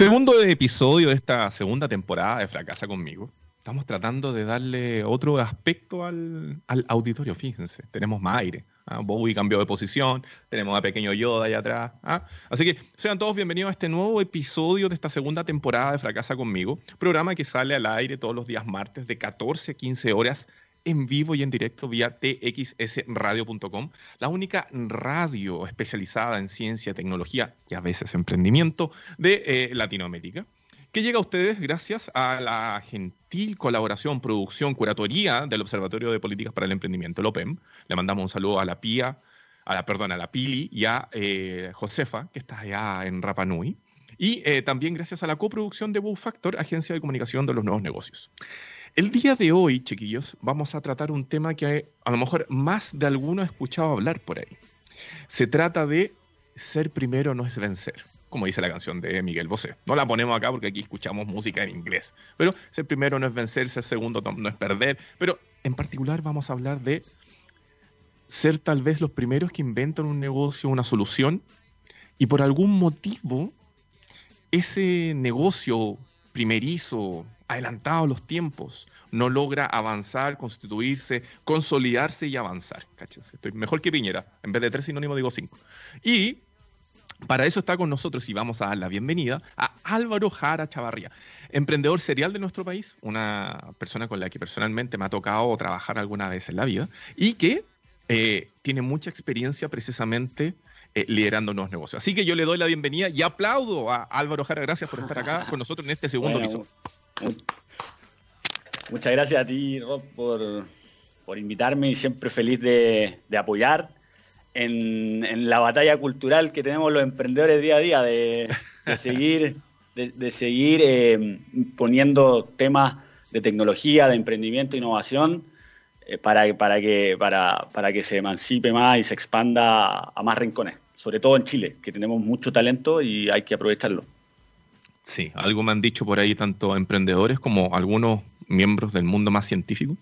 Segundo episodio de esta segunda temporada de Fracasa conmigo. Estamos tratando de darle otro aspecto al, auditorio, fíjense. Tenemos más aire. ¿ah? Bowie cambió de posición, tenemos a Pequeño Yoda allá atrás. ¿ah? Así que sean todos bienvenidos a este nuevo episodio de esta segunda temporada de Fracasa conmigo, programa que sale al aire todos los días martes de 14 a 15 horas en vivo y en directo vía txsradio.com, la única radio especializada en ciencia, tecnología y a veces emprendimiento de eh, Latinoamérica, que llega a ustedes gracias a la gentil colaboración, producción, curatoría del Observatorio de Políticas para el Emprendimiento, el OPEM. Le mandamos un saludo a la PIA, a la, perdón, a la Pili y a eh, Josefa, que está allá en Rapanui. Y eh, también gracias a la coproducción de Boo Factor, Agencia de Comunicación de los Nuevos Negocios. El día de hoy, chiquillos, vamos a tratar un tema que a lo mejor más de alguno ha escuchado hablar por ahí. Se trata de ser primero no es vencer, como dice la canción de Miguel Bosé. No la ponemos acá porque aquí escuchamos música en inglés. Pero ser primero no es vencer, ser segundo no es perder. Pero en particular vamos a hablar de ser tal vez los primeros que inventan un negocio, una solución, y por algún motivo ese negocio primerizo, adelantado los tiempos, no logra avanzar, constituirse, consolidarse y avanzar. Estoy mejor que Piñera. En vez de tres sinónimos digo cinco. Y para eso está con nosotros y vamos a dar la bienvenida a Álvaro Jara Chavarría, emprendedor serial de nuestro país, una persona con la que personalmente me ha tocado trabajar alguna vez en la vida y que eh, tiene mucha experiencia precisamente eh, liderando nuevos negocios. Así que yo le doy la bienvenida y aplaudo a Álvaro Jara. Gracias por estar acá con nosotros en este segundo episodio. Muchas gracias a ti, Rob, por, invitarme y siempre feliz de, apoyar en, la batalla cultural que tenemos los emprendedores día a día, de, seguir, de, seguir eh, poniendo temas de tecnología, de emprendimiento, innovación, eh, para, para, que, para, para que se emancipe más y se expanda a más rincones, sobre todo en Chile, que tenemos mucho talento y hay que aprovecharlo. Sí, algo me han dicho por ahí tanto emprendedores como algunos miembros del mundo más científico,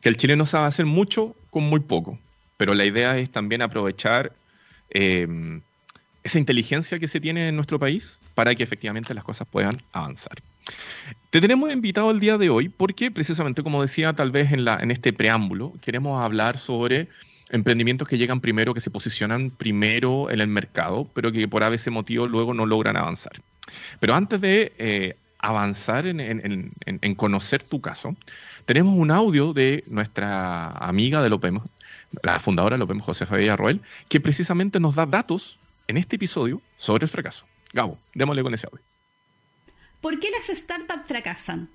que el chileno sabe hacer mucho con muy poco, pero la idea es también aprovechar eh, esa inteligencia que se tiene en nuestro país para que efectivamente las cosas puedan avanzar. Te tenemos invitado el día de hoy porque precisamente como decía tal vez en, la, en este preámbulo, queremos hablar sobre emprendimientos que llegan primero, que se posicionan primero en el mercado, pero que por a veces motivo luego no logran avanzar. Pero antes de eh, avanzar en, conocer tu caso, tenemos un audio de nuestra amiga de Lopem, la fundadora de Lopem, Josefa Villarroel, que precisamente nos da datos en este episodio sobre el fracaso. Gabo, démosle con ese audio. ¿Por qué las startups fracasan?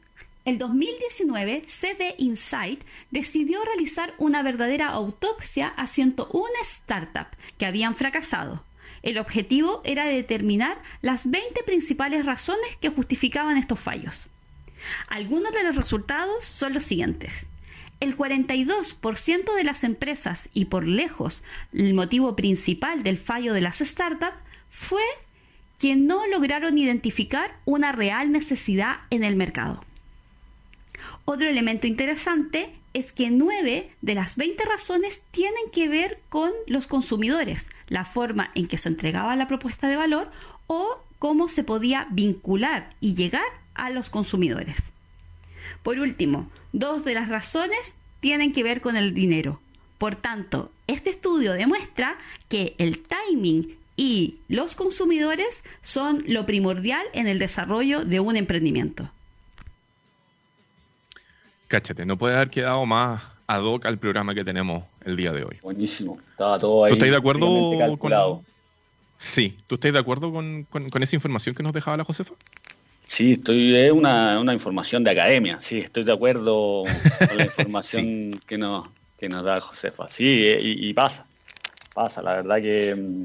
El 2019, CD Insight decidió realizar una verdadera autopsia a 101 startups que habían fracasado. El objetivo era determinar las 20 principales razones que justificaban estos fallos. Algunos de los resultados son los siguientes. El 42% de las empresas y por lejos el motivo principal del fallo de las startups fue que no lograron identificar una real necesidad en el mercado. Otro elemento interesante es que nueve de las 20 razones tienen que ver con los consumidores, la forma en que se entregaba la propuesta de valor o cómo se podía vincular y llegar a los consumidores. Por último, dos de las razones tienen que ver con el dinero. Por tanto, este estudio demuestra que el timing y los consumidores son lo primordial en el desarrollo de un emprendimiento. Cáchate, no puede haber quedado más ad hoc al programa que tenemos el día de hoy. Buenísimo, estaba todo ahí. ¿Tú estás de acuerdo con... Sí, ¿tú estás de acuerdo con, esa información que nos dejaba la Josefa? Sí, estoy, es una, información de academia, sí, estoy de acuerdo con la información que, nos, que nos da Josefa. Sí, y, pasa, pasa, la verdad que mm,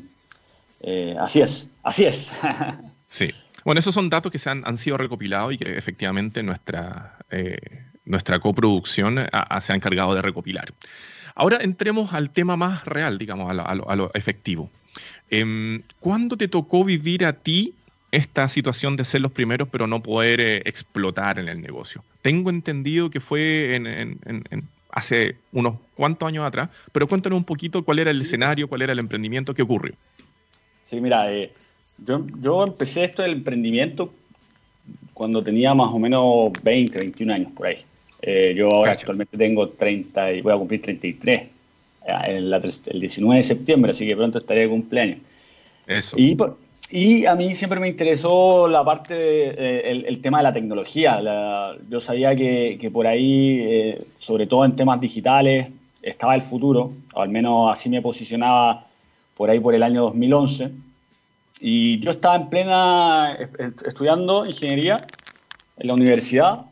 eh, así es, así es. sí, bueno, esos son datos que se han, han sido recopilados y que efectivamente nuestra... Eh, nuestra coproducción eh, se ha encargado de recopilar. Ahora entremos al tema más real, digamos, a lo, efectivo. Em, ¿Cuándo te tocó vivir a ti esta situación de ser los primeros pero no poder eh, explotar en el negocio? Tengo entendido que fue en, hace unos cuantos años atrás, pero cuéntanos un poquito cuál era el escenario, cuál era el emprendimiento, qué ocurrió. Sí, mira, eh, yo, yo, empecé esto del emprendimiento cuando tenía más o menos 20, 21 años por ahí. Eh, yo ahora actualmente tengo 30 y voy a cumplir 33 eh, el, el 19 de septiembre, así que pronto estaré de cumpleaños. Eso. Y, y a mí siempre me interesó la parte, de, el, tema de la tecnología. yo sabía que, que por ahí, sobre todo en temas digitales, estaba el futuro, o al menos así me posicionaba por ahí por el año 2011. Y yo estaba en plena estudiando ingeniería en la universidad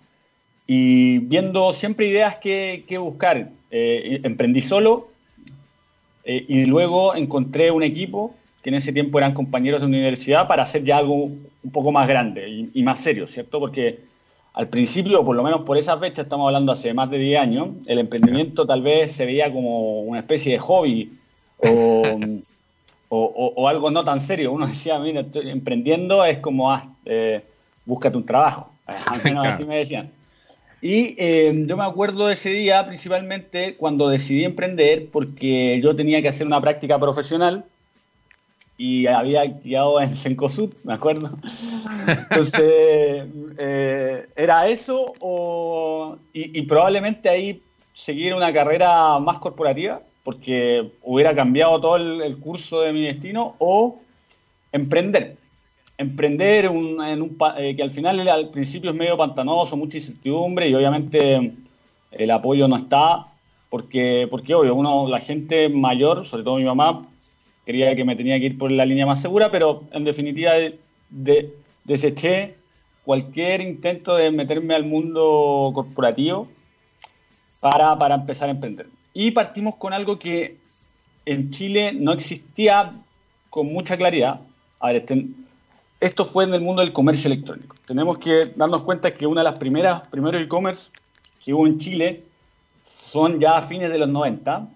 y viendo siempre ideas que, que buscar. Eh, emprendí solo eh, y luego encontré un equipo que en ese tiempo eran compañeros de universidad para hacer ya algo un poco más grande y, y más serio, ¿cierto? Porque al principio, por lo menos por esa fecha, estamos hablando hace más de 10 años, el emprendimiento tal vez se veía como una especie de hobby o, algo no tan serio. Uno decía, mira, estoy emprendiendo es como, ah, eh, búscate un trabajo. Al menos así me decían. Y eh, yo me acuerdo de ese día principalmente cuando decidí emprender porque yo tenía que hacer una práctica profesional y había quedado en Sencosud, me acuerdo. Entonces, eh, era eso o, y, probablemente ahí seguir una carrera más corporativa, porque hubiera cambiado todo el, curso de mi destino, o emprender. Emprender en un, eh, que al final al principio es medio pantanoso, mucha incertidumbre y obviamente el apoyo no está, porque, porque obvio, uno, la gente mayor, sobre todo mi mamá, Quería que me tenía que ir por la línea más segura, pero en definitiva de, deseché cualquier intento de meterme al mundo corporativo para, para empezar a emprender. Y partimos con algo que en Chile no existía con mucha claridad. A ver, este, esto fue en el mundo del comercio electrónico. Tenemos que darnos cuenta que una de las primeras, primeros e-commerce que hubo en Chile son ya a fines de los 90,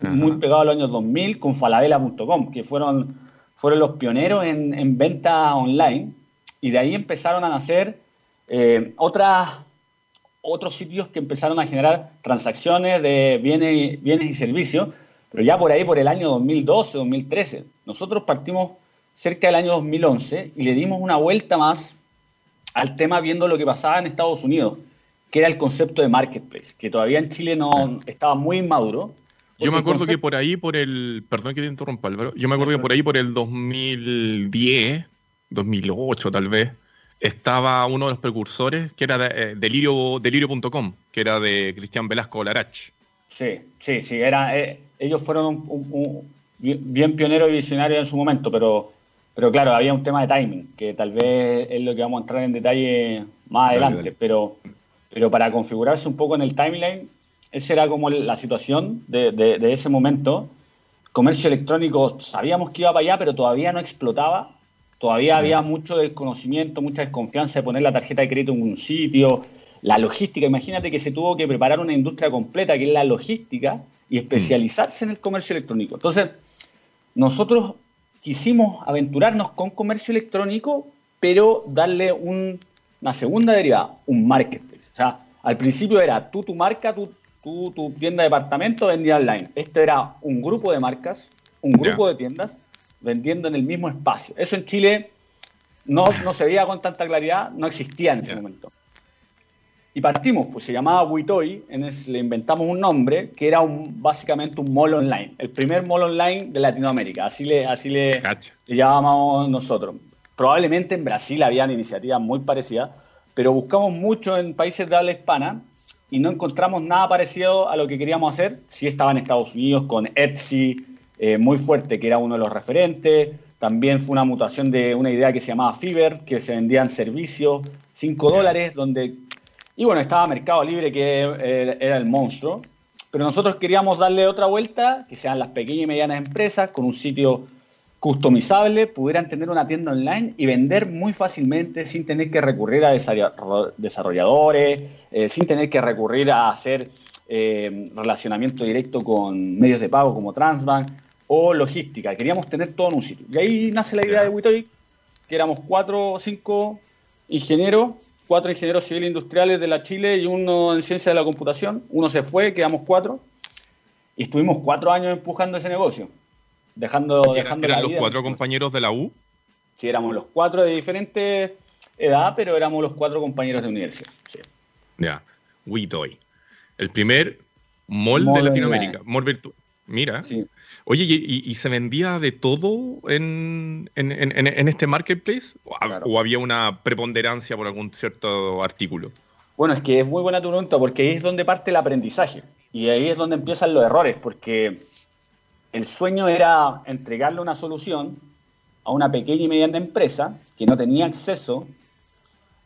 muy pegado a los años 2000 con falabella.com, que fueron, fueron los pioneros en, en, venta online y de ahí empezaron a nacer eh, otras, otros sitios que empezaron a generar transacciones de bienes, bienes y servicios, pero ya por ahí, por el año 2012, 2013. Nosotros partimos cerca del año 2011 y le dimos una vuelta más al tema viendo lo que pasaba en Estados Unidos, que era el concepto de marketplace, que todavía en Chile no estaba muy inmaduro yo me acuerdo que por ahí, por el. Perdón que te interrumpa, Álvaro. Yo me acuerdo que por ahí, por el 2010, 2008 tal vez, estaba uno de los precursores que era de, eh, delirio, delirio.com, que era de Cristian Velasco Larach. Sí, sí, sí. Era, eh, ellos fueron un, bien pioneros y visionarios en su momento, pero, pero claro, había un tema de timing, que tal vez es lo que vamos a entrar en detalle más adelante. Pero, pero para configurarse un poco en el timeline, esa era como la situación de, ese momento. Comercio electrónico, sabíamos que iba para allá, pero todavía no explotaba. Todavía había mucho desconocimiento, mucha desconfianza de poner la tarjeta de crédito en un sitio. La logística, imagínate que se tuvo que preparar una industria completa, que es la logística, y especializarse en el comercio electrónico. Entonces, nosotros quisimos aventurarnos con comercio electrónico, pero darle una segunda derivada, un marketplace. O sea, al principio era tú, tu marca, tú tu tienda de departamento vendía online. Este era un grupo de marcas, un grupo de tiendas vendiendo en el mismo espacio. Eso en Chile no, no se veía con tanta claridad, no existía en ese momento. Y partimos, pues se llamaba Witoy, le inventamos un nombre que era un, básicamente un mall online, el primer mall online de Latinoamérica, así le, así le, le llamábamos nosotros. Probablemente en Brasil habían iniciativas muy parecidas, pero buscamos mucho en países de habla hispana y no encontramos nada parecido a lo que queríamos hacer. Sí estaba en Estados Unidos con Etsy, eh, muy fuerte, que era uno de los referentes. También fue una mutación de una idea que se llamaba Fiverr, que se vendían servicios, 5 dólares, donde... Y bueno, estaba Mercado Libre, que era el monstruo. Pero nosotros queríamos darle otra vuelta, que sean las pequeñas y medianas empresas, con un sitio customizable, pudieran tener una tienda online y vender muy fácilmente sin tener que recurrir a desarrolladores, eh, sin tener que recurrir a hacer eh, relacionamiento directo con medios de pago como Transbank o logística. Queríamos tener todo en un sitio. Y ahí nace la idea de Witoy, que éramos cuatro o cinco ingenieros, cuatro ingenieros civiles industriales de la Chile y uno en ciencia de la computación. Uno se fue, quedamos cuatro. Y estuvimos cuatro años empujando ese negocio dejando, dejando ¿Eran los cuatro compañeros de la U? Sí, éramos los cuatro de diferentes edad, pero éramos los cuatro compañeros de universidad. Sí. Ya, WeToy. El primer mall, de Latinoamérica, mall virtual. Mira. Oye, ¿y, se vendía de todo en, este marketplace? ¿O, había una preponderancia por algún cierto artículo? Bueno, es que es muy buena tu pregunta porque ahí es donde parte el aprendizaje y ahí es donde empiezan los errores porque el sueño era entregarle una solución a una pequeña y mediana empresa que no tenía acceso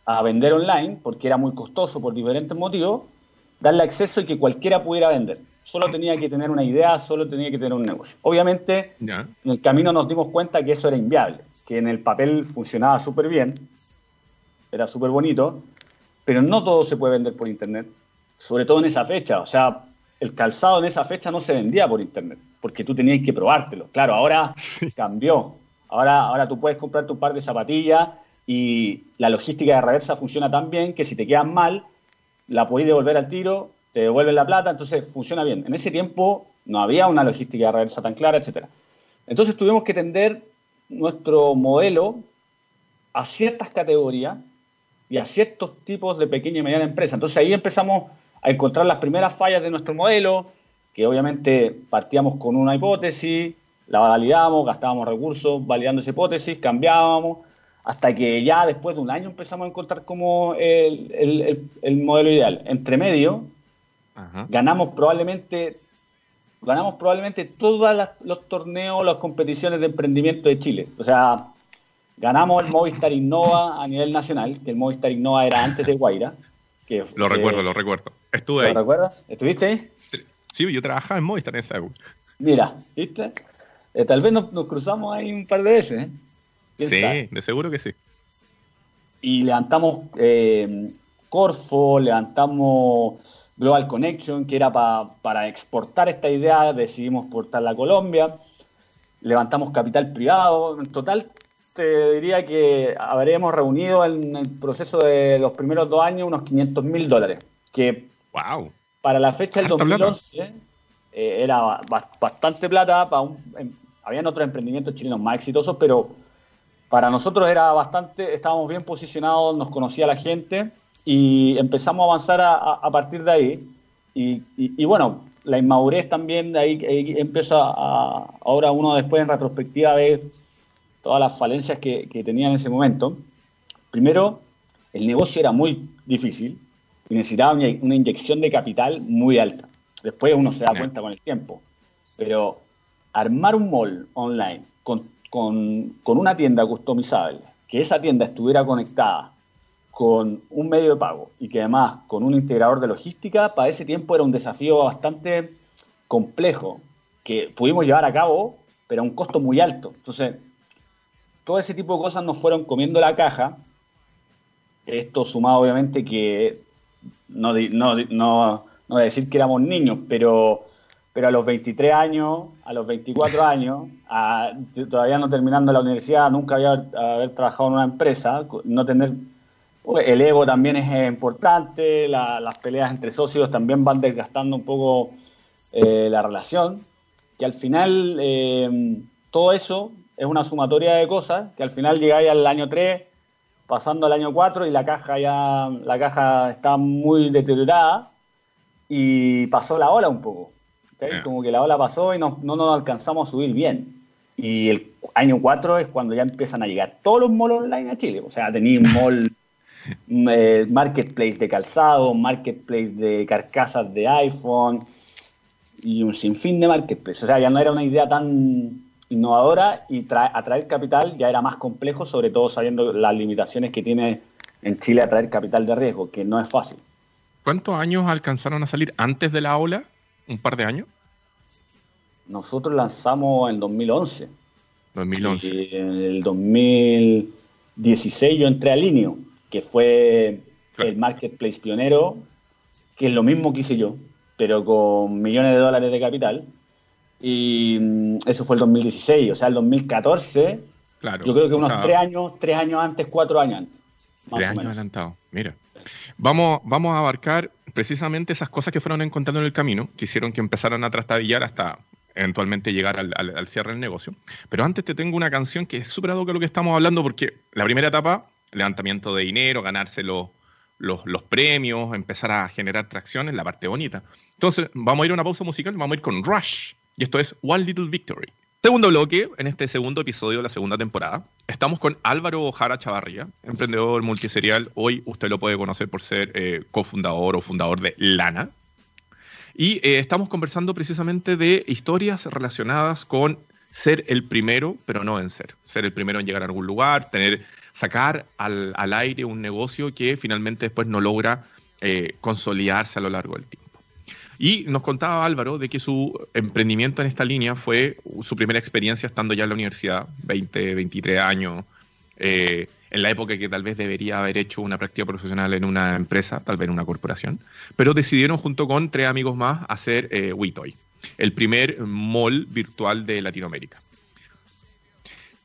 a vender online porque era muy costoso por diferentes motivos, darle acceso y que cualquiera pudiera vender. Solo tenía que tener una idea, solo tenía que tener un negocio. Obviamente, en el camino nos dimos cuenta que eso era inviable, que en el papel funcionaba súper bien, era súper bonito, pero no todo se puede vender por Internet, sobre todo en esa fecha. O sea, el calzado en esa fecha no se vendía por Internet, porque tú tenías que probártelo. Claro, ahora cambió. Ahora, ahora tú puedes comprar tu par de zapatillas y la logística de reversa funciona tan bien que si te quedan mal, la podéis devolver al tiro, te devuelven la plata, entonces funciona bien. En ese tiempo no había una logística de reversa tan clara, etc. Entonces tuvimos que tender nuestro modelo a ciertas categorías y a ciertos tipos de pequeña y mediana empresa. Entonces ahí empezamos a encontrar las primeras fallas de nuestro modelo, que obviamente partíamos con una hipótesis, la validamos, gastábamos recursos validando esa hipótesis, cambiábamos, hasta que ya después de un año empezamos a encontrar como el, modelo ideal. Entre medio, ganamos probablemente ganamos probablemente todos los torneos, las competiciones de emprendimiento de Chile. O sea, ganamos el Movistar Innova a nivel nacional, que el Movistar Innova era antes de Guaira. Que, lo recuerdo, lo recuerdo. Estuve ahí. ¿Lo recuerdas? ¿Estuviste ahí? Sí, yo trabajaba en Movistar en esa época. Mira, ¿viste? Eh, tal vez nos, cruzamos ahí un par de veces. ¿eh? Sí, de seguro que sí. Y levantamos eh, Corfo, levantamos Global Connection, que era para exportar esta idea, decidimos exportarla a Colombia. Levantamos capital privado. En total, te diría que habremos reunido en el proceso de los primeros dos años unos 500 mil dólares. Que wow. para la fecha del 2011 eh, era bastante plata. Para un, em, habían otros emprendimientos chilenos más exitosos, pero para nosotros era bastante, estábamos bien posicionados, nos conocía la gente y empezamos a avanzar a, partir de ahí. Y, bueno, la inmadurez también, de ahí, empieza a, ahora uno después en retrospectiva ve todas las falencias que, tenía en ese momento. Primero, el negocio era muy difícil y necesitaba una, una inyección de capital muy alta. Después uno se da cuenta con el tiempo. Pero armar un mall online con con, una tienda customizable, que esa tienda estuviera conectada con un medio de pago y que además con un integrador de logística, para ese tiempo era un desafío bastante complejo que pudimos llevar a cabo, pero a un costo muy alto. Entonces, todo ese tipo de cosas nos fueron comiendo la caja. Esto sumado obviamente que no, no, no, no decir que éramos niños, pero pero a los 23 años, a los 24 años, todavía no terminando la universidad, nunca había haber trabajado en una empresa, no tener... El ego también es importante, las peleas entre socios también van desgastando un poco eh, la relación, que al final eh, todo eso es una sumatoria de cosas, que al final llegáis al año 3, pasando al año 4 y la caja ya la caja está muy deteriorada y pasó la ola un poco. Como que la ola pasó y no, no nos alcanzamos a subir bien. Y el año 4 es cuando ya empiezan a llegar todos los malls online a Chile. O sea, tenéis mall, eh, marketplace de calzado, marketplace de carcasas de iPhone y un sinfín de marketplace. O sea, ya no era una idea tan innovadora y atraer capital ya era más complejo, sobre todo sabiendo las limitaciones que tiene en Chile atraer capital de riesgo, que no es fácil. ¿Cuántos años alcanzaron a salir antes de la ola? un par de años? Nosotros lanzamos en 2011. 2011. Y en el 2016 yo entré a Linio, que fue el marketplace pionero, que es lo mismo que hice yo, pero con millones de dólares de capital. Y mm, eso fue el 2016, o sea, el 2014. Claro, yo creo que unos tres años, tres años antes, cuatro años antes. tres años adelantado, mira. Vamos, vamos a abarcar precisamente esas cosas que fueron encontrando en el camino, que hicieron que empezaran a trastabillar hasta eventualmente llegar al, cierre del negocio. Pero antes te tengo una canción que es súper a lo que estamos hablando, porque la primera etapa levantamiento de dinero, ganarse los, premios, empezar a generar tracción en la parte bonita. Entonces, vamos a ir a una pausa musical, vamos a ir con Rush, y esto es One Little Victory. Segundo bloque, en este segundo episodio de la segunda temporada, estamos con Álvaro Jara Chavarría, emprendedor multiserial. Hoy usted lo puede conocer por ser eh, cofundador o fundador de Lana. Y eh, estamos conversando precisamente de historias relacionadas con ser el primero, pero no en ser. Ser el primero en llegar a algún lugar, tener, sacar al, aire un negocio que finalmente después no logra eh, consolidarse a lo largo del tiempo. Y nos contaba Álvaro de que su emprendimiento en esta línea fue su primera experiencia estando ya en la universidad, 20, 23 años, eh, en la época que tal vez debería haber hecho una práctica profesional en una empresa, tal vez en una corporación, pero decidieron junto con tres amigos más hacer eh, el primer mall virtual de Latinoamérica.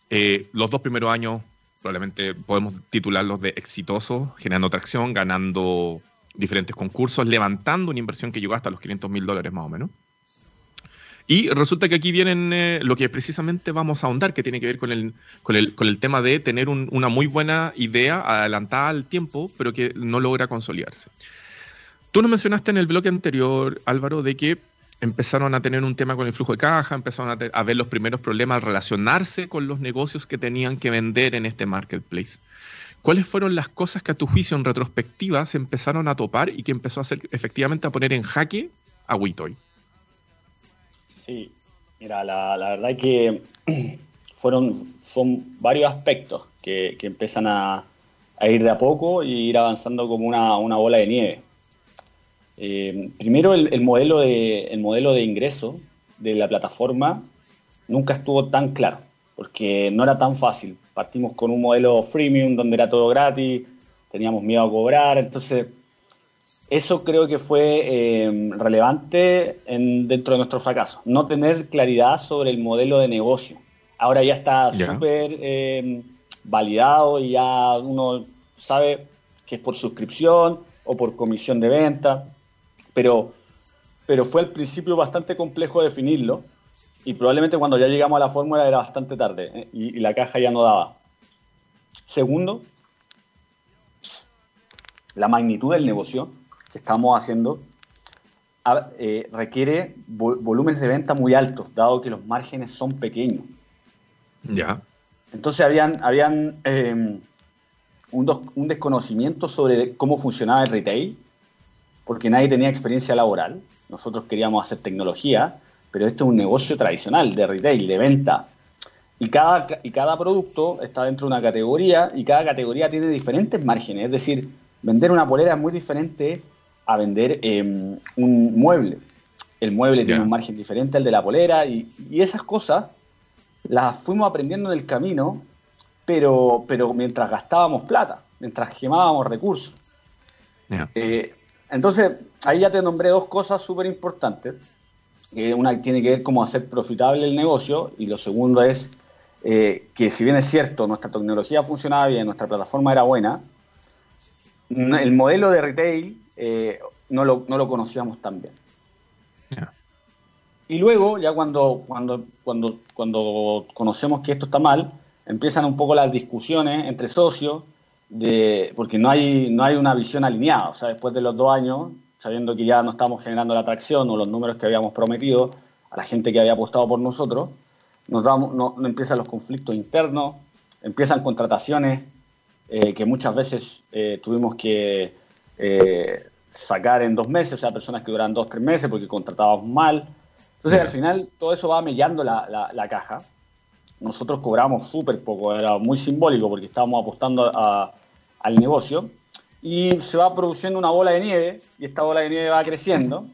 Eh, los dos primeros años probablemente podemos titularlos de exitosos, generando tracción, ganando diferentes concursos, levantando una inversión que llegó hasta los 500 mil dólares más o menos. Y resulta que aquí vienen eh, lo que precisamente vamos a ahondar, que tiene que ver con el, con el, tema de tener una muy buena idea adelantada al tiempo, pero que no logra consolidarse. Tú nos mencionaste en el bloque anterior, Álvaro, de que empezaron a tener un tema con el flujo de caja, empezaron a, ver los primeros problemas al relacionarse con los negocios que tenían que vender en este marketplace. ¿Cuáles fueron las cosas que a tu juicio en retrospectiva se empezaron a topar y que empezó a hacer efectivamente a poner en jaque a Witoy? Sí, mira, la, verdad que fueron son varios aspectos que, empiezan a, ir de a poco y ir avanzando como una, una bola de nieve. Eh, primero, el, modelo de, el modelo de ingreso de la plataforma nunca estuvo tan claro, porque no era tan fácil. Partimos con un modelo freemium donde era todo gratis, teníamos miedo a cobrar, entonces eso creo que fue eh, relevante dentro de nuestro fracaso, no tener claridad sobre el modelo de negocio. Ahora ya está súper eh, validado y ya uno sabe que es por suscripción o por comisión de venta pero, pero fue al principio bastante complejo definirlo y probablemente cuando ya llegamos a la fórmula era bastante tarde ¿eh? y, la caja ya no daba. Segundo, la magnitud del negocio que estamos haciendo eh, requiere volúmenes de venta muy altos, dado que los márgenes son pequeños. Ya. Entonces habían, habían un, un, desconocimiento sobre cómo funcionaba el retail porque nadie tenía experiencia laboral. Nosotros queríamos hacer tecnología, pero esto es un negocio tradicional de retail, de venta. Y cada, y cada producto está dentro de una categoría y cada categoría tiene diferentes márgenes. Es decir, vender una polera es muy diferente a vender em, un mueble. El mueble tiene un margen diferente al de la polera y, esas cosas las fuimos aprendiendo en el camino, pero, pero mientras gastábamos plata, mientras quemábamos recursos. Eh, entonces, ahí ya te nombré dos cosas súper importantes. una tiene que ver cómo hacer profitable el negocio y lo segundo es eh, que si bien es cierto, nuestra tecnología funcionaba bien, nuestra plataforma era buena, el modelo de retail eh, no, lo, conocíamos tan bien. Y luego, ya cuando, cuando, cuando, cuando conocemos que esto está mal, empiezan un poco las discusiones entre socios de, porque no hay, no hay una visión alineada. O sea, después de los dos años, sabiendo que ya no estamos generando la atracción o los números que habíamos prometido a la gente que había apostado por nosotros, nos damos, no, empiezan los conflictos internos, empiezan contrataciones eh, que muchas veces eh, tuvimos que eh, sacar en dos meses, o sea, personas que duran dos, tres meses porque contratábamos mal. Entonces, al final, todo eso va mellando la, la, la caja nosotros cobramos súper poco, era muy simbólico porque estábamos apostando al negocio y se va produciendo una bola de nieve y esta bola de nieve va creciendo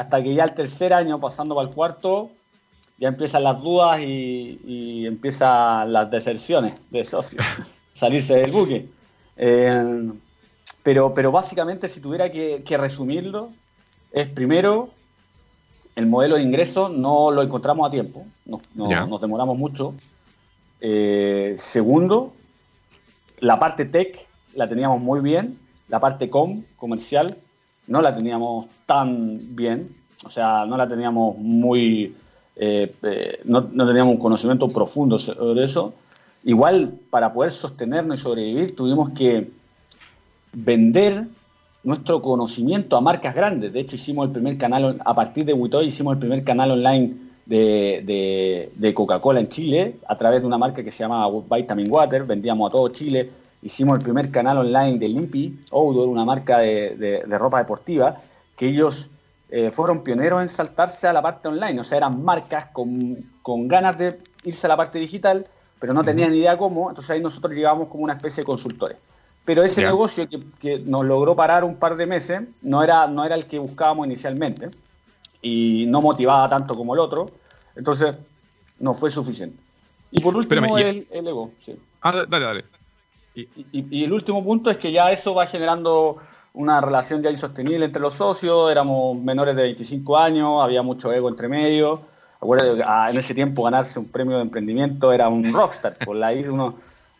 hasta que ya el tercer año, pasando para el cuarto, ya empiezan las dudas y, empiezan las deserciones de socios, salirse del buque. Eh, pero, pero básicamente, si tuviera que, resumirlo, es primero, el modelo de ingreso no lo encontramos a tiempo, nos demoramos mucho. Eh, segundo, la parte tech la teníamos muy bien, la parte com, comercial, no la teníamos tan bien, o sea, no la teníamos muy, eh, eh, no, teníamos un conocimiento profundo sobre eso. igual para poder sostenernos y sobrevivir tuvimos que vender nuestro conocimiento a marcas grandes. De hecho, hicimos el primer canal, a partir de Witoy, hicimos el primer canal online de, Coca-Cola en Chile a través de una marca que se llama Vitamin Water. Vendíamos a todo Chile. Hicimos el primer canal online de Limpy Outdoor, una marca de, ropa deportiva, que ellos eh, fueron pioneros en saltarse a la parte online. O sea, eran marcas con, con ganas de irse a la parte digital, pero no tenían idea cómo. Entonces ahí nosotros llegábamos como una especie de consultores. Pero ese negocio que, nos logró parar un par de meses no era, no era el que buscábamos inicialmente y no motivaba tanto como el otro. Entonces, no fue suficiente. Y por último, el, ego. Ah, dale, dale. Y, el último punto es que ya eso va generando una relación ya insostenible entre los socios. Éramos menores de 25 años, había mucho ego entre medio. Acuérdate, ah, en ese tiempo ganarse un premio de emprendimiento era un rockstar. Por la uno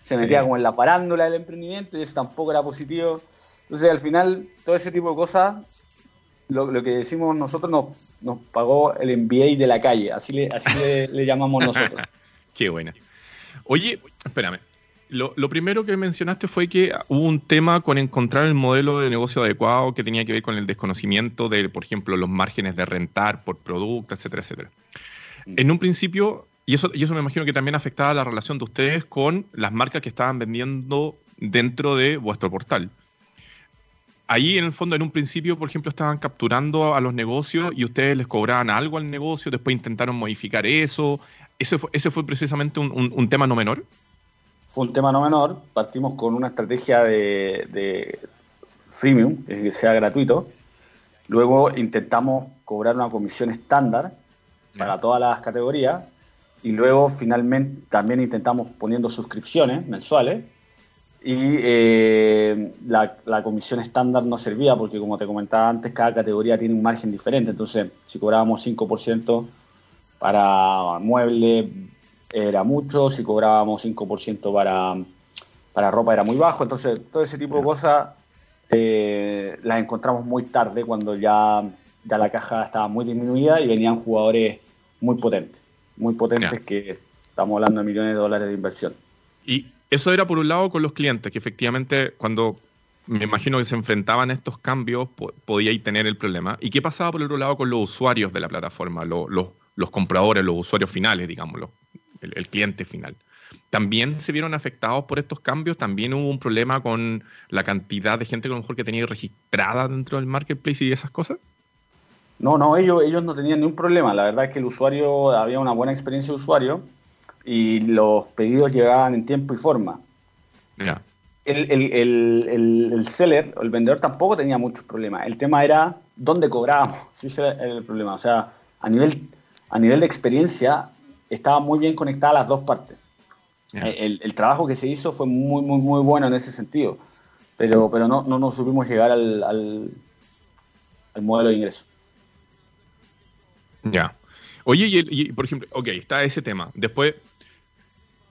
se metía como en la farándula del emprendimiento y eso tampoco era positivo. Entonces, al final, todo ese tipo de cosas, lo, que decimos nosotros nos, nos pagó el MBA de la calle, así le, así le, llamamos nosotros. Qué buena. Oye, espérame. Lo, lo, primero que mencionaste fue que hubo un tema con encontrar el modelo de negocio adecuado que tenía que ver con el desconocimiento de, por ejemplo, los márgenes de rentar por producto, etcétera, etcétera. Mm. En un principio, y eso, y eso me imagino que también afectaba la relación de ustedes con las marcas que estaban vendiendo dentro de vuestro portal. Ahí, en el fondo, en un principio, por ejemplo, estaban capturando a los negocios y ustedes les cobraban algo al negocio, después intentaron modificar eso. ¿Ese fue, ese fue precisamente un, tema no menor? Fue un tema no menor. Partimos con una estrategia de, de freemium, que sea gratuito. Luego intentamos cobrar una comisión estándar para todas las categorías y luego finalmente también intentamos poniendo suscripciones mensuales y eh, la, comisión estándar no servía porque como te comentaba antes cada categoría tiene un margen diferente. Entonces si cobrábamos 5% para muebles era mucho. Si cobrábamos 5% para, para ropa era muy bajo. Entonces todo ese tipo de cosas eh, las encontramos muy tarde cuando ya, ya la caja estaba muy disminuida y venían jugadores muy potentes muy potentes que estamos hablando de millones de dólares de inversión. Y eso era por un lado con los clientes, que efectivamente cuando me imagino que se enfrentaban a estos cambios podíais tener el problema. ¿Y qué pasaba por el otro lado con los usuarios de la plataforma, los compradores, los usuarios finales, digámoslo, el, cliente final? ¿También se vieron afectados por estos cambios? ¿También hubo un problema con la cantidad de gente que a lo mejor que tenía registrada dentro del marketplace y esas cosas? No, no, ellos, ellos no tenían ningún problema. La verdad es que el usuario, había una buena experiencia de usuario y los pedidos llegaban en tiempo y forma. El, el, el, seller, el vendedor tampoco tenía muchos problemas. El tema era dónde cobrábamos. Ese era el problema. O sea, a nivel, a nivel de experiencia, estaba muy bien conectada las dos partes. El, trabajo que se hizo fue muy, muy, muy bueno en ese sentido. Pero, pero no, no nos supimos llegar al, al, al modelo de ingreso. Ya. Oye, y, por ejemplo, ok, está ese tema. Después,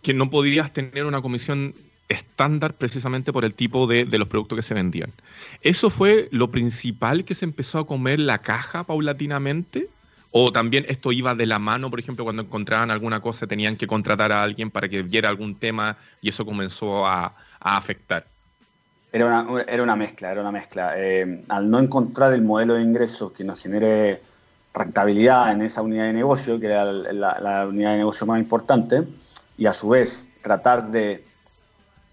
que no podías tener una comisión estándar precisamente por el tipo de, los productos que se vendían. ¿Eso fue lo principal que se empezó a comer la caja paulatinamente? ¿O también esto iba de la mano, por ejemplo, cuando encontraban alguna cosa tenían que contratar a alguien para que viera algún tema y eso comenzó a, afectar? Era una, era una mezcla, era una mezcla. Eh, al no encontrar el modelo de ingresos que nos genere rentabilidad en esa unidad de negocio, que era la, unidad de negocio más importante, y a su vez tratar de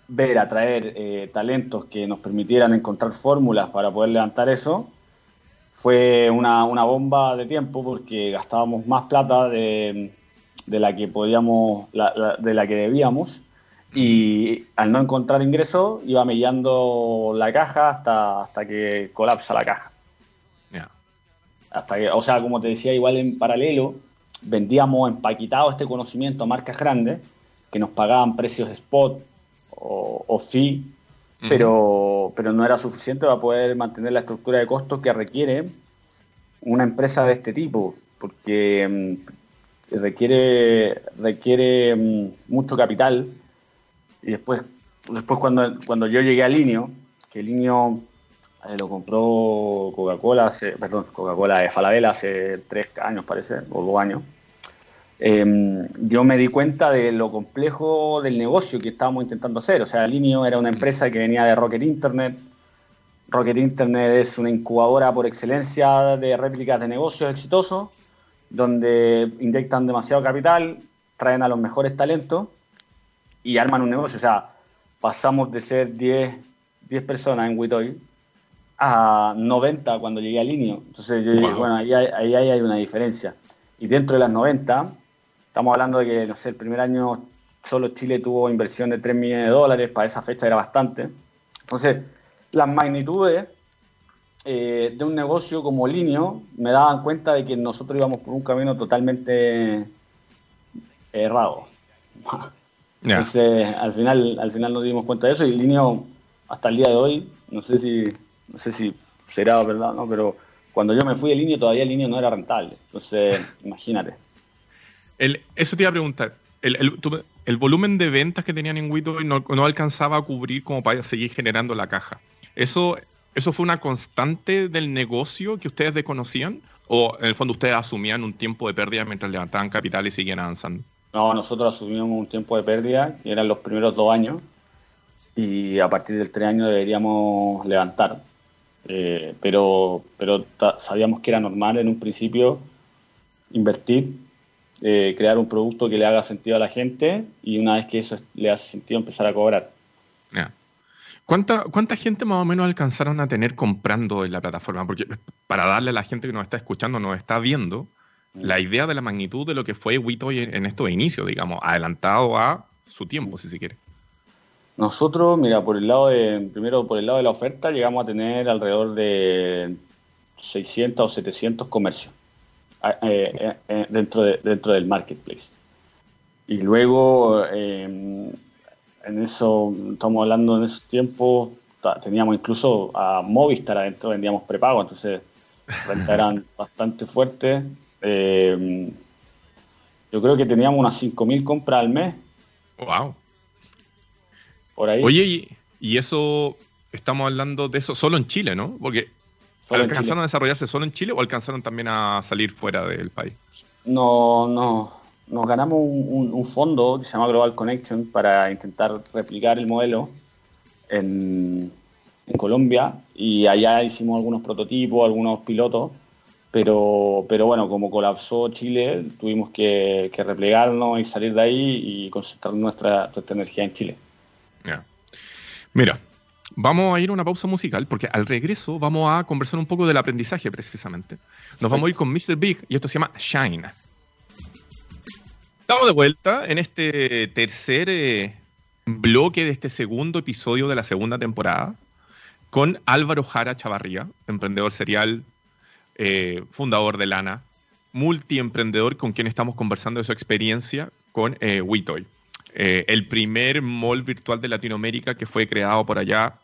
ver, atraer eh, talentos que nos permitieran encontrar fórmulas para poder levantar eso, fue una, bomba de tiempo porque gastábamos más plata de, la que podíamos, de la que debíamos, y al no encontrar ingresos iba mellando la caja hasta, hasta que colapsa la caja hasta que, o sea, como te decía, igual en paralelo, vendíamos empaquetado este conocimiento a marcas grandes que nos pagaban precios spot o, fee, pero, pero no era suficiente para poder mantener la estructura de costos que requiere una empresa de este tipo, porque mm, requiere, requiere mm, mucho capital. Y después, después cuando, cuando yo llegué a Linio, que Linio eh, lo compró Coca-Cola, perdón, Coca-Cola de Falabella hace tres años parece, o dos años. em, yo me di cuenta de lo complejo del negocio que estábamos intentando hacer. O sea, Linio era una empresa que venía de Rocket Internet. Rocket Internet es una incubadora por excelencia de réplicas de negocios exitosos, donde inyectan demasiado capital, traen a los mejores talentos y arman un negocio. O sea, pasamos de ser 10, 10 personas en Witoy a 90 cuando llegué a Linio. Entonces yo dije, bueno, ahí hay, ahí hay una diferencia. Y dentro de las 90, estamos hablando de que, no sé, el primer año solo Chile tuvo inversión de 3 millones de dólares, para esa fecha era bastante. Entonces, las magnitudes eh, de un negocio como Linio me daban cuenta de que nosotros íbamos por un camino totalmente errado. Entonces, al final, al final nos dimos cuenta de eso y Linio, hasta el día de hoy, no sé si no sé si será verdad no, pero cuando yo me fui de línea todavía el línea no era rentable. Entonces, imagínate. El, eso te iba a preguntar. El, el, volumen de ventas que tenían en Wito no, no alcanzaba a cubrir como para seguir generando la caja. ¿Eso, ¿Eso fue una constante del negocio que ustedes desconocían? ¿O en el fondo ustedes asumían un tiempo de pérdida mientras levantaban capital y seguían avanzando? No, nosotros asumimos un tiempo de pérdida, que eran los primeros dos años, y a partir del tres años deberíamos levantar. Eh, pero pero sabíamos que era normal en un principio invertir, eh, crear un producto que le haga sentido a la gente y una vez que eso le hace sentido empezar a cobrar. ¿Cuánta, ¿Cuánta gente más o menos alcanzaron a tener comprando en la plataforma? Porque para darle a la gente que nos está escuchando, nos está viendo, mm. la idea de la magnitud de lo que fue Witoy en, en estos inicios, digamos, adelantado a su tiempo, si se quiere. Nosotros, mira, por el lado de, primero por el lado de la oferta, llegamos a tener alrededor de 600 o 700 comercios eh, eh, eh, dentro, de, dentro del marketplace. Y luego, en eso, estamos hablando en esos tiempos, teníamos incluso a Movistar adentro, vendíamos prepago, entonces rentas eran bastante fuertes. yo creo que teníamos unas 5.000 compras al mes. ¡Wow! Oye, y, eso, estamos hablando de eso solo en Chile, ¿no? Porque ¿alcanzaron a desarrollarse solo en Chile o alcanzaron también a salir fuera del país? No, no. Nos ganamos un, fondo que se llama Global Connection para intentar replicar el modelo en, Colombia y allá hicimos algunos prototipos, algunos pilotos, pero, pero bueno, como colapsó Chile, tuvimos que, replegarnos y salir de ahí y concentrar nuestra, nuestra energía en Chile. Mira, vamos a ir a una pausa musical porque al regreso vamos a conversar un poco del aprendizaje precisamente. Nos vamos a ir con Mr. Big y esto se llama Shine. Estamos de vuelta en este tercer eh, bloque de este segundo episodio de la segunda temporada con Álvaro Jara Chavarría, emprendedor serial, eh, fundador de Lana, multiemprendedor con quien estamos conversando de su experiencia con eh, Witoy. Eh, el primer mall virtual de Latinoamérica que fue creado por allá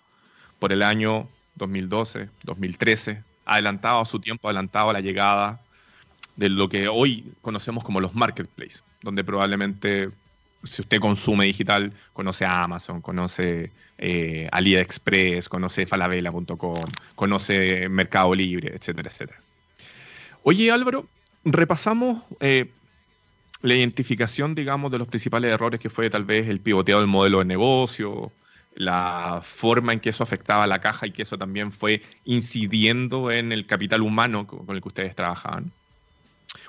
por el año 2012, 2013, adelantado a su tiempo, adelantado a la llegada de lo que hoy conocemos como los marketplaces, donde probablemente si usted consume digital, conoce a Amazon, conoce eh, AliExpress, conoce falabella.com, conoce Mercado Libre, etcétera, etcétera. Oye Álvaro, repasamos eh, la identificación, digamos, de los principales errores que fue tal vez el pivoteo del modelo de negocio, la forma en que eso afectaba a la caja y que eso también fue incidiendo en el capital humano con el que ustedes trabajaban.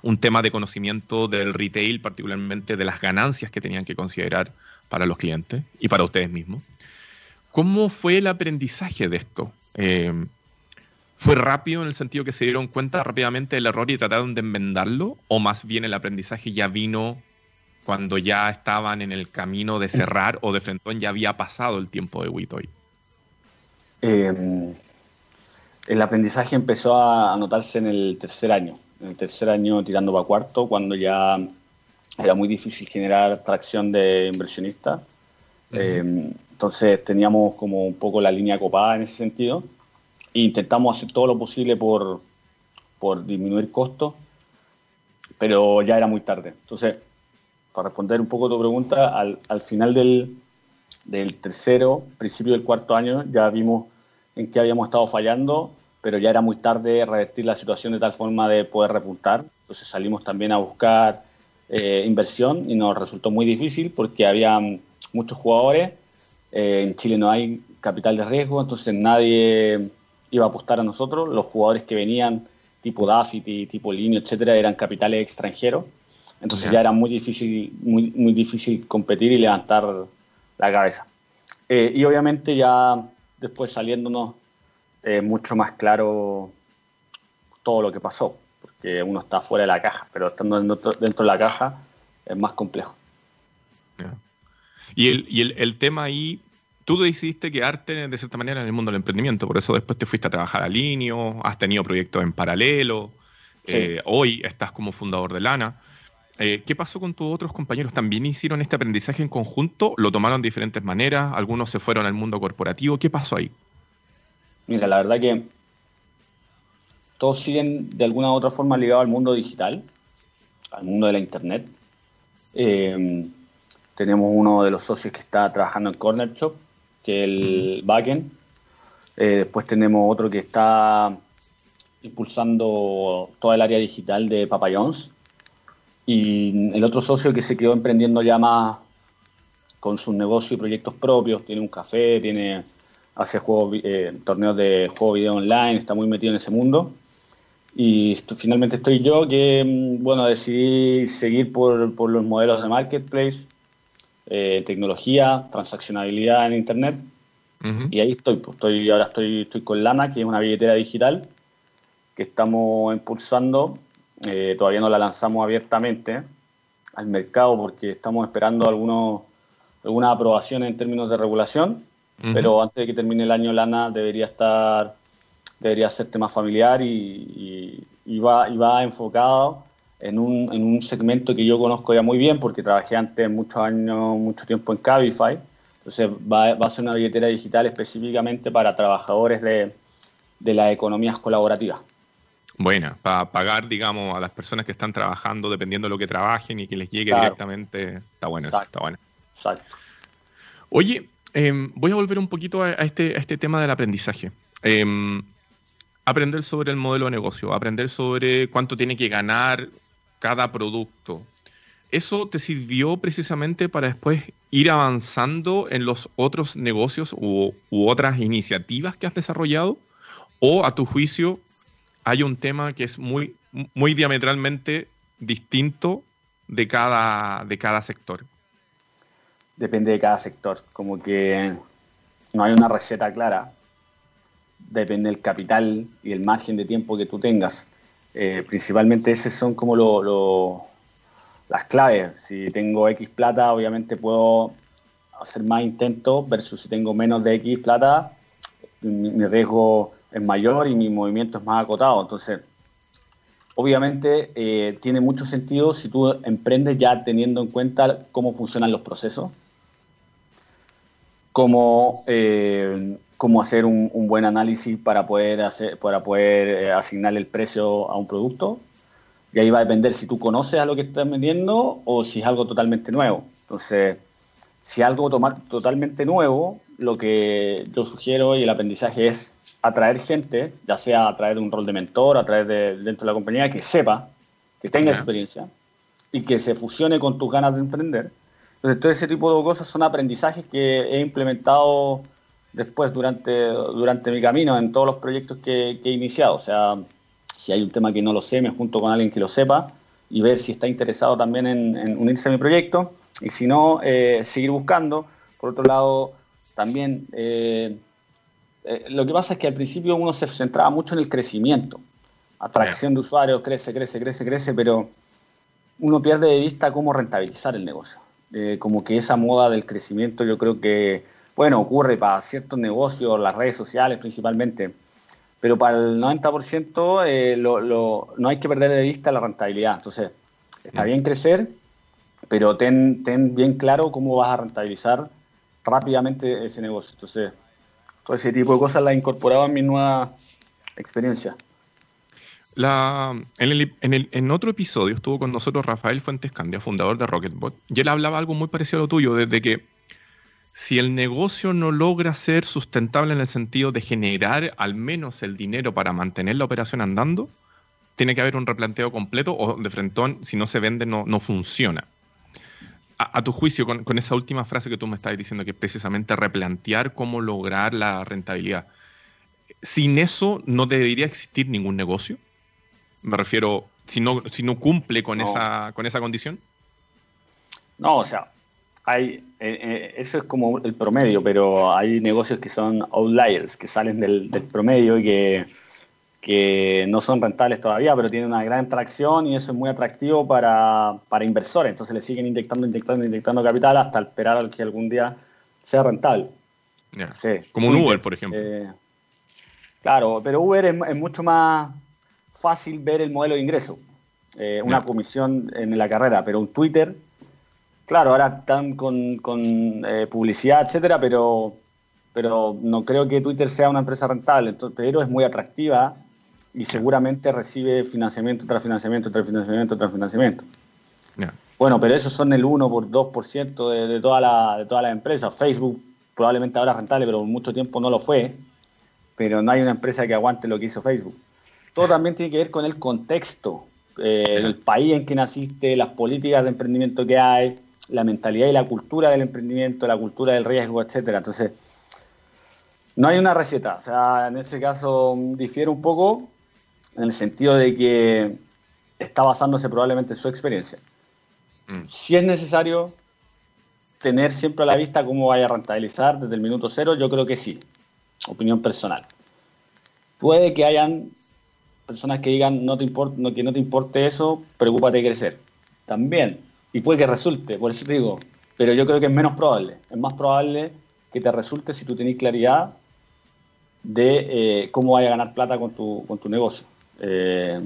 Un tema de conocimiento del retail, particularmente de las ganancias que tenían que considerar para los clientes y para ustedes mismos. ¿Cómo fue el aprendizaje de esto? Eh, ¿Fue rápido en el sentido que se dieron cuenta rápidamente del error y trataron de enmendarlo? ¿O más bien el aprendizaje ya vino cuando ya estaban en el camino de cerrar o de frentón ya había pasado el tiempo de Witoy? Em, el aprendizaje empezó a notarse en el tercer año. En el tercer año tirando para cuarto, cuando ya era muy difícil generar tracción de inversionistas. Em, entonces teníamos como un poco la línea copada en ese sentido intentamos hacer todo lo posible por, por disminuir costos, pero ya era muy tarde. Entonces, para responder un poco tu pregunta, al, al final del, del, tercero, principio del cuarto año, ya vimos en qué habíamos estado fallando, pero ya era muy tarde revertir la situación de tal forma de poder repuntar. Entonces salimos también a buscar eh, inversión y nos resultó muy difícil porque había muchos jugadores. Eh, en Chile no hay capital de riesgo, entonces nadie iba a apostar a nosotros. Los jugadores que venían, tipo Dafiti, tipo Linio, etcétera, eran capitales extranjeros. Entonces ya era muy difícil, muy, muy difícil competir y levantar la cabeza. Eh, y obviamente ya después saliéndonos eh, mucho más claro todo lo que pasó, porque uno está fuera de la caja, pero estando dentro, de la caja es más complejo. Y, el, y el, el, tema ahí, tú decidiste quedarte de cierta manera en el mundo del emprendimiento, por eso después te fuiste a trabajar a Linio, has tenido proyectos en paralelo, eh, hoy estás como fundador de Lana. Eh, ¿Qué pasó con tus otros compañeros? ¿También hicieron este aprendizaje en conjunto? ¿Lo tomaron de diferentes maneras? ¿Algunos se fueron al mundo corporativo? ¿Qué pasó ahí? Mira, la verdad que todos siguen de alguna u otra forma ligados al mundo digital, al mundo de la Internet. Eh, tenemos uno de los socios que está trabajando en Corner Shop, que es el backend. Eh, después tenemos otro que está impulsando toda el área digital de Papayons y el otro socio que se quedó emprendiendo ya más con su negocio y proyectos propios, tiene un café, tiene hace juegos, eh, torneos de juego video online, está muy metido en ese mundo. Y finalmente estoy yo que, mm, bueno, decidí seguir por, por los modelos de marketplace, eh, tecnología, transaccionabilidad en Internet. Y ahí estoy, pues, estoy, ahora estoy, estoy con Lana, que es una billetera digital que estamos impulsando. Eh, todavía no la lanzamos abiertamente al mercado porque estamos esperando algunos, alguna aprobación en términos de regulación, pero antes de que termine el año Lana debería estar, debería ser tema familiar y, va, y va enfocado en un, en un, segmento que yo conozco ya muy bien porque trabajé antes muchos años, mucho tiempo en Cabify. Entonces va, va a ser una billetera digital específicamente para trabajadores de, de las economías colaborativas. Buena, para pagar, digamos, a las personas que están trabajando dependiendo de lo que trabajen y que les llegue directamente. Está bueno, está bueno. Exacto. Oye, em, voy a volver un poquito a, este, a este tema del aprendizaje. Em, aprender sobre el modelo de negocio, aprender sobre cuánto tiene que ganar cada producto. ¿Eso te sirvió precisamente para después ir avanzando en los otros negocios u otras iniciativas que has desarrollado? ¿O a tu juicio hay un tema que es muy, muy diametralmente distinto de cada, de cada sector. Depende de cada sector, como que no hay una receta clara, depende del capital y el margen de tiempo que tú tengas. Eh, principalmente esas son como lo, las claves. Si tengo X plata, obviamente puedo hacer más intentos versus si tengo menos de X plata, mi riesgo es mayor y mi movimiento es más acotado. Entonces, obviamente eh, tiene mucho sentido si tú emprendes ya teniendo en cuenta cómo funcionan los procesos, cómo, eh, cómo hacer un, buen análisis para poder, hacer, para poder eh, asignar el precio a un producto. Y ahí va a depender si tú conoces a lo que estás vendiendo o si es algo totalmente nuevo. Entonces, si es algo totalmente nuevo, lo que yo sugiero y el aprendizaje es atraer gente, ya sea a través de un rol de mentor, a través de dentro de la compañía, que sepa, que tenga experiencia y que se fusione con tus ganas de emprender. Entonces, todo ese tipo de cosas son aprendizajes que he implementado después durante, durante mi camino en todos los proyectos que, he iniciado. O sea, si hay un tema que no lo sé, me junto con alguien que lo sepa y ver si está interesado también en, unirse a mi proyecto. Y si no, eh, seguir buscando. Por otro lado, también eh, eh, lo que pasa es que al principio uno se centraba mucho en el crecimiento. Atracción de usuarios, crece, crece, crece, crece, pero uno pierde de vista cómo rentabilizar el negocio. Como que esa moda del crecimiento yo creo que, bueno, ocurre para ciertos negocios, las redes sociales principalmente, pero para el 90% eh, no hay que perder de vista la rentabilidad. Entonces, está mm. bien crecer, pero ten, ten bien claro cómo vas a rentabilizar rápidamente ese negocio. Entonces, todo ese tipo de cosas las he incorporado en mi nueva experiencia. La, en, otro episodio estuvo con nosotros Rafael Fuentes Candia, fundador de Rocketbot, y él hablaba algo muy parecido a lo tuyo, desde que si el negocio no logra ser sustentable en el sentido de generar al menos el dinero para mantener la operación andando, tiene que haber un replanteo completo o de frentón, si no se vende, no, no funciona. A, tu juicio, con, con, esa última frase que tú me estás diciendo, que es precisamente replantear cómo lograr la rentabilidad, sin eso no debería existir ningún negocio. Me refiero, si no, si no cumple con, Esa, con esa condición. No, o sea, hay, eh, eh, eso es como el promedio, pero hay negocios que son outliers, que salen del, del promedio y que que no son rentables todavía, pero tienen una gran tracción y eso es muy atractivo para, para inversores. Entonces le siguen inyectando, inyectando, inyectando capital hasta esperar a que algún día sea rentable. Como un Uber, por ejemplo. Eh, claro, pero Uber es, mucho más fácil ver el modelo de ingreso. Eh, una comisión en la carrera, pero un Twitter, claro, ahora están con, con eh, publicidad, etcétera, pero, pero no creo que Twitter sea una empresa rentable, entonces, pero es muy atractiva y seguramente recibe financiamiento tras financiamiento tras financiamiento tras financiamiento. Bueno, pero esos son el 1 por 2% de, de, toda la, de todas las empresas. Facebook probablemente ahora es rentable, pero por mucho tiempo no lo fue. Pero no hay una empresa que aguante lo que hizo Facebook. Todo también tiene que ver con el contexto, eh, el país en que naciste, las políticas de emprendimiento que hay, la mentalidad y la cultura del emprendimiento, la cultura del riesgo, etcétera. Entonces, no hay una receta. O sea, en ese caso difiere un poco, en el sentido de que está basándose probablemente en su experiencia. Mm. Si es necesario tener siempre a la vista cómo vaya a rentabilizar desde el minuto cero, yo creo que sí, opinión personal. Puede que hayan personas que digan no te importa, no, que no te importe eso, preocúpate de crecer. También, y puede que resulte, por eso te digo, pero yo creo que es menos probable. Es más probable que te resulte si tú tenés claridad de eh, cómo vaya a ganar plata con tu, con tu negocio. Eh,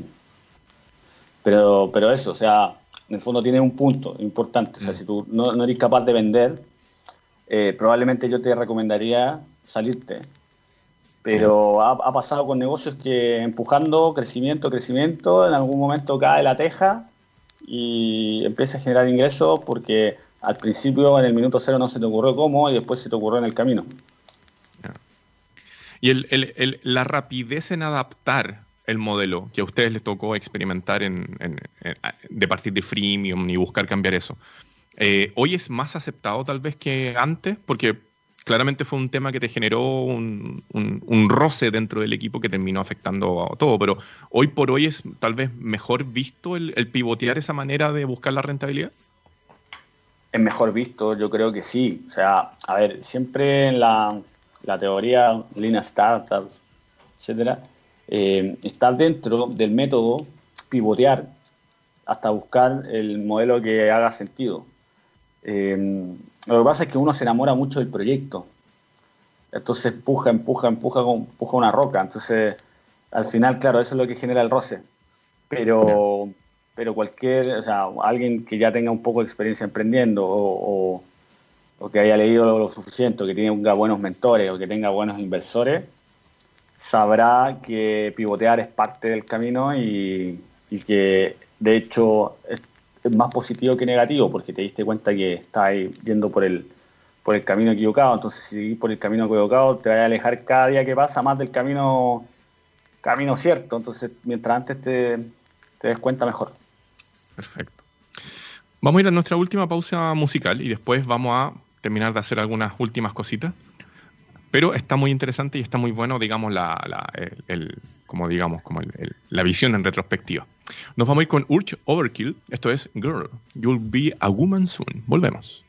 pero, pero eso, o sea, en el fondo tiene un punto importante. O sea, mm. si tú no, no eres capaz de vender, eh, probablemente yo te recomendaría salirte. Pero ha, ha, pasado con negocios que empujando crecimiento, crecimiento, en algún momento cae la teja y empieza a generar ingresos porque al principio en el minuto cero no se te ocurrió cómo y después se te ocurrió en el camino. Y el, la rapidez en adaptar el modelo que a ustedes les tocó experimentar en, de partir de freemium y buscar cambiar eso. Eh, ¿Hoy es más aceptado tal vez que antes? Porque claramente fue un tema que te generó un, roce dentro del equipo que terminó afectando a todo, pero hoy por hoy es tal vez mejor visto el, pivotear esa manera de buscar la rentabilidad. Es mejor visto, yo creo que sí. O sea, a ver, siempre en la, la teoría Lean Startups, etcétera, eh, dentro del método, pivotear hasta buscar el modelo que haga sentido. Eh, lo que pasa es que uno se enamora mucho del proyecto. Entonces empuja, empuja, empuja, empuja una roca. Entonces, al final, claro, eso es lo que genera el roce. Pero, pero cualquier, o sea, alguien que ya tenga un poco de experiencia emprendiendo o, o que haya leído lo suficiente, o que tenga buenos mentores o que tenga buenos inversores, sabrá que pivotear es parte del camino y, que de hecho más positivo que negativo porque te diste cuenta que estás yendo por el, por el camino equivocado. Entonces, si seguís por el camino equivocado, te vas a alejar cada día que pasa más del camino, camino cierto. Entonces, mientras antes te, te des cuenta, mejor. Perfecto. Vamos a ir a nuestra última pausa musical y después vamos a terminar de hacer algunas últimas cositas. Pero está muy interesante y está muy bueno, digamos, la, el, como digamos, como la visión en retrospectiva. Nos vamos a ir con Urge Overkill. Esto es Girl, You'll Be a Woman Soon. Volvemos.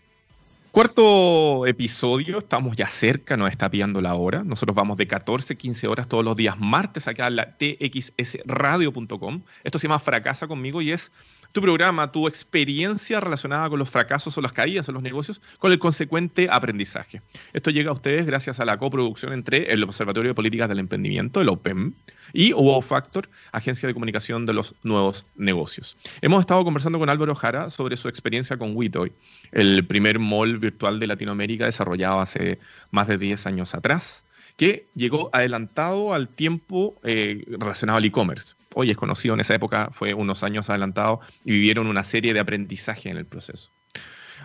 Cuarto episodio, estamos ya cerca, nos está pillando la hora. Nosotros vamos de 14, 15 horas todos los días martes acá en la txsradio.com. Esto se llama Fracasa conmigo y es tu programa, tu experiencia relacionada con los fracasos o las caídas en los negocios, con el consecuente aprendizaje. Esto llega a ustedes gracias a la coproducción entre el Observatorio de Políticas del Emprendimiento, el OPEM, y Wow Factor, Agencia de Comunicación de los Nuevos Negocios. Hemos estado conversando con Álvaro Jara sobre su experiencia con Witoy, el primer mall virtual de Latinoamérica desarrollado hace más de 10 años atrás, que llegó adelantado al tiempo eh, relacionado al e-commerce hoy es conocido, en esa época fue unos años adelantado y vivieron una serie de aprendizaje en el proceso.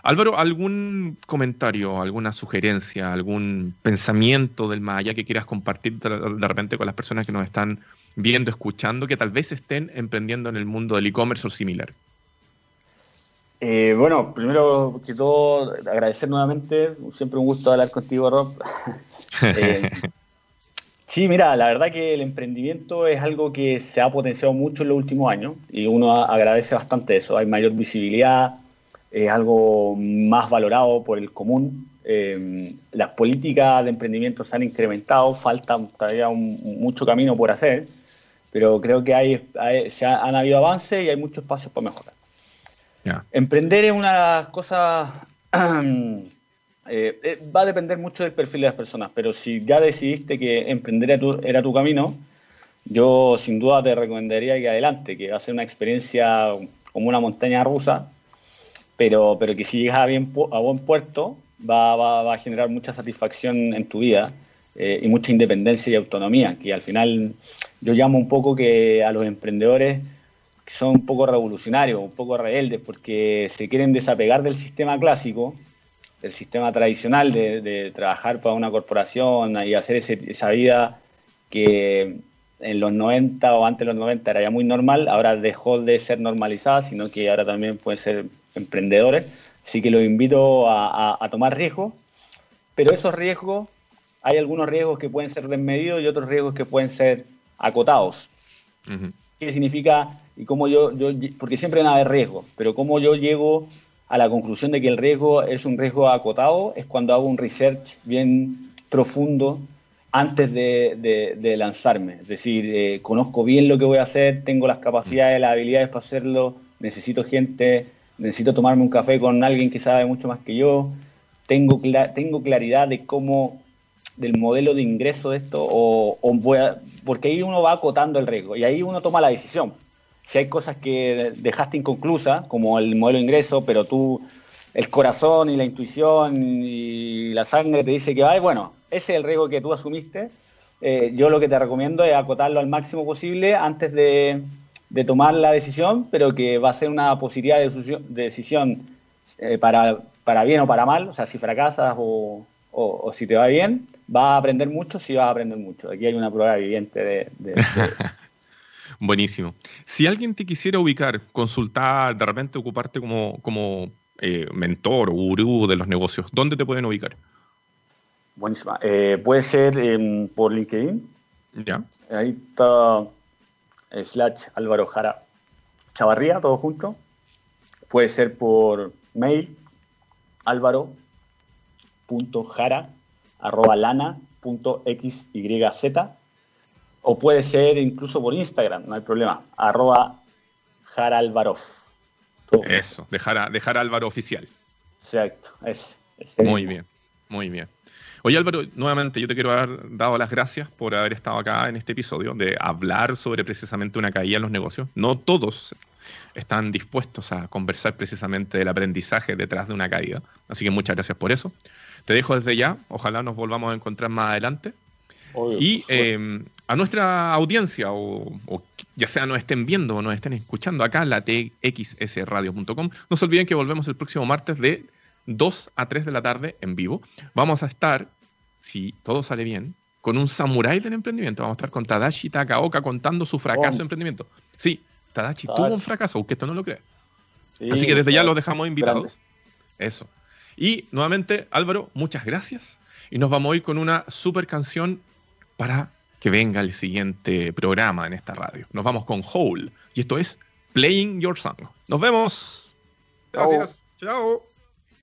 Álvaro, ¿algún comentario, alguna sugerencia, algún pensamiento del Maya que quieras compartir de repente con las personas que nos están viendo, escuchando, que tal vez estén emprendiendo en el mundo del e-commerce o similar? Eh, bueno, primero que todo, agradecer nuevamente. Siempre un gusto hablar contigo, Rob. Eh, sí, mira, la verdad que el emprendimiento es algo que se ha potenciado mucho en los últimos años y uno agradece bastante eso. Hay mayor visibilidad, es algo más valorado por el común. Eh, las políticas de emprendimiento se han incrementado, falta todavía mucho camino por hacer, pero creo que hay, se han habido avances y hay muchos espacios para mejorar. Emprender es una de las cosas... Eh, eh, va a depender mucho del perfil de las personas, pero si ya decidiste que emprender era tu, era tu camino, yo sin duda te recomendaría que adelante, que va a ser una experiencia como una montaña rusa, pero, pero que si llegas a, bien, a buen puerto va, va, a generar mucha satisfacción en tu vida eh, y mucha independencia y autonomía, que al final yo llamo un poco que a los emprendedores son un poco revolucionarios, un poco rebeldes, porque se quieren desapegar del sistema clásico, del sistema tradicional de, de trabajar para una corporación y hacer esa vida que en los 90 o antes de los 90 era ya muy normal, ahora dejó de ser normalizada, sino que ahora también pueden ser emprendedores. Así que los invito a, tomar riesgos, pero esos riesgos, hay algunos riesgos que pueden ser desmedidos y otros riesgos que pueden ser acotados. ¿Qué significa? Y cómo yo, yo, porque siempre van a haber riesgos, pero cómo yo llego a la conclusión de que el riesgo es un riesgo acotado es cuando hago un research bien profundo antes de, lanzarme. Es decir, eh, conozco bien lo que voy a hacer, tengo las capacidades, las habilidades para hacerlo, necesito gente, necesito tomarme un café con alguien que sabe mucho más que yo, tengo, tengo claridad de cómo, del modelo de ingreso de esto, o, voy a, porque ahí uno va acotando el riesgo y ahí uno toma la decisión. Si hay cosas que dejaste inconclusas, como el modelo de ingreso, pero tú, el corazón y la intuición y la sangre te dice que va, bueno, ese es el riesgo que tú asumiste. Eh, yo lo que te recomiendo es acotarlo al máximo posible antes de, tomar la decisión, pero que va a ser una de decisión, eh, para, para, bien o para mal. O sea, si fracasas o, si te va bien, vas a aprender mucho, si vas a aprender mucho. Aquí hay una prueba viviente de, Buenísimo. Si alguien te quisiera ubicar, consultar, de repente ocuparte como, como eh, mentor o gurú de los negocios, ¿dónde te pueden ubicar? Buenísima. Eh, puede ser em, por LinkedIn. Ya. Ahí está eh, slash Álvaro Jara Chavarría, todo junto. Puede ser por mail álvaro.jara arroba lana o puede ser incluso por Instagram, no hay problema, arroba jaralvarov. Eso, dejar, dejar Álvaro oficial. Exacto, es. muy bien, muy bien. Oye Álvaro, nuevamente yo te quiero haber dado las gracias por haber estado acá en este episodio de hablar sobre precisamente una caída en los negocios. No todos están dispuestos a conversar precisamente del aprendizaje detrás de una caída. Así que muchas gracias por eso. Te dejo desde ya. Ojalá nos volvamos a encontrar más adelante. Y em, a nuestra audiencia, o, ya sea nos estén viendo o nos estén escuchando acá la txsradio.com, no se olviden que volvemos el próximo martes de 2 a 3 de la tarde en vivo. Vamos a estar, si todo sale bien, con un samurái del emprendimiento. Vamos a estar con Tadashi Takaoka contando su fracaso de emprendimiento. Sí, Tadashi tuvo un fracaso, aunque esto no lo cree. Así que desde ya lo dejamos invitados. Eso. Y nuevamente, Álvaro, muchas gracias. Y nos vamos a ir con una super canción para que venga el siguiente programa en esta radio. Nos vamos con Hole. Y esto es Playing Your Song. Nos vemos. Gracias. Chao.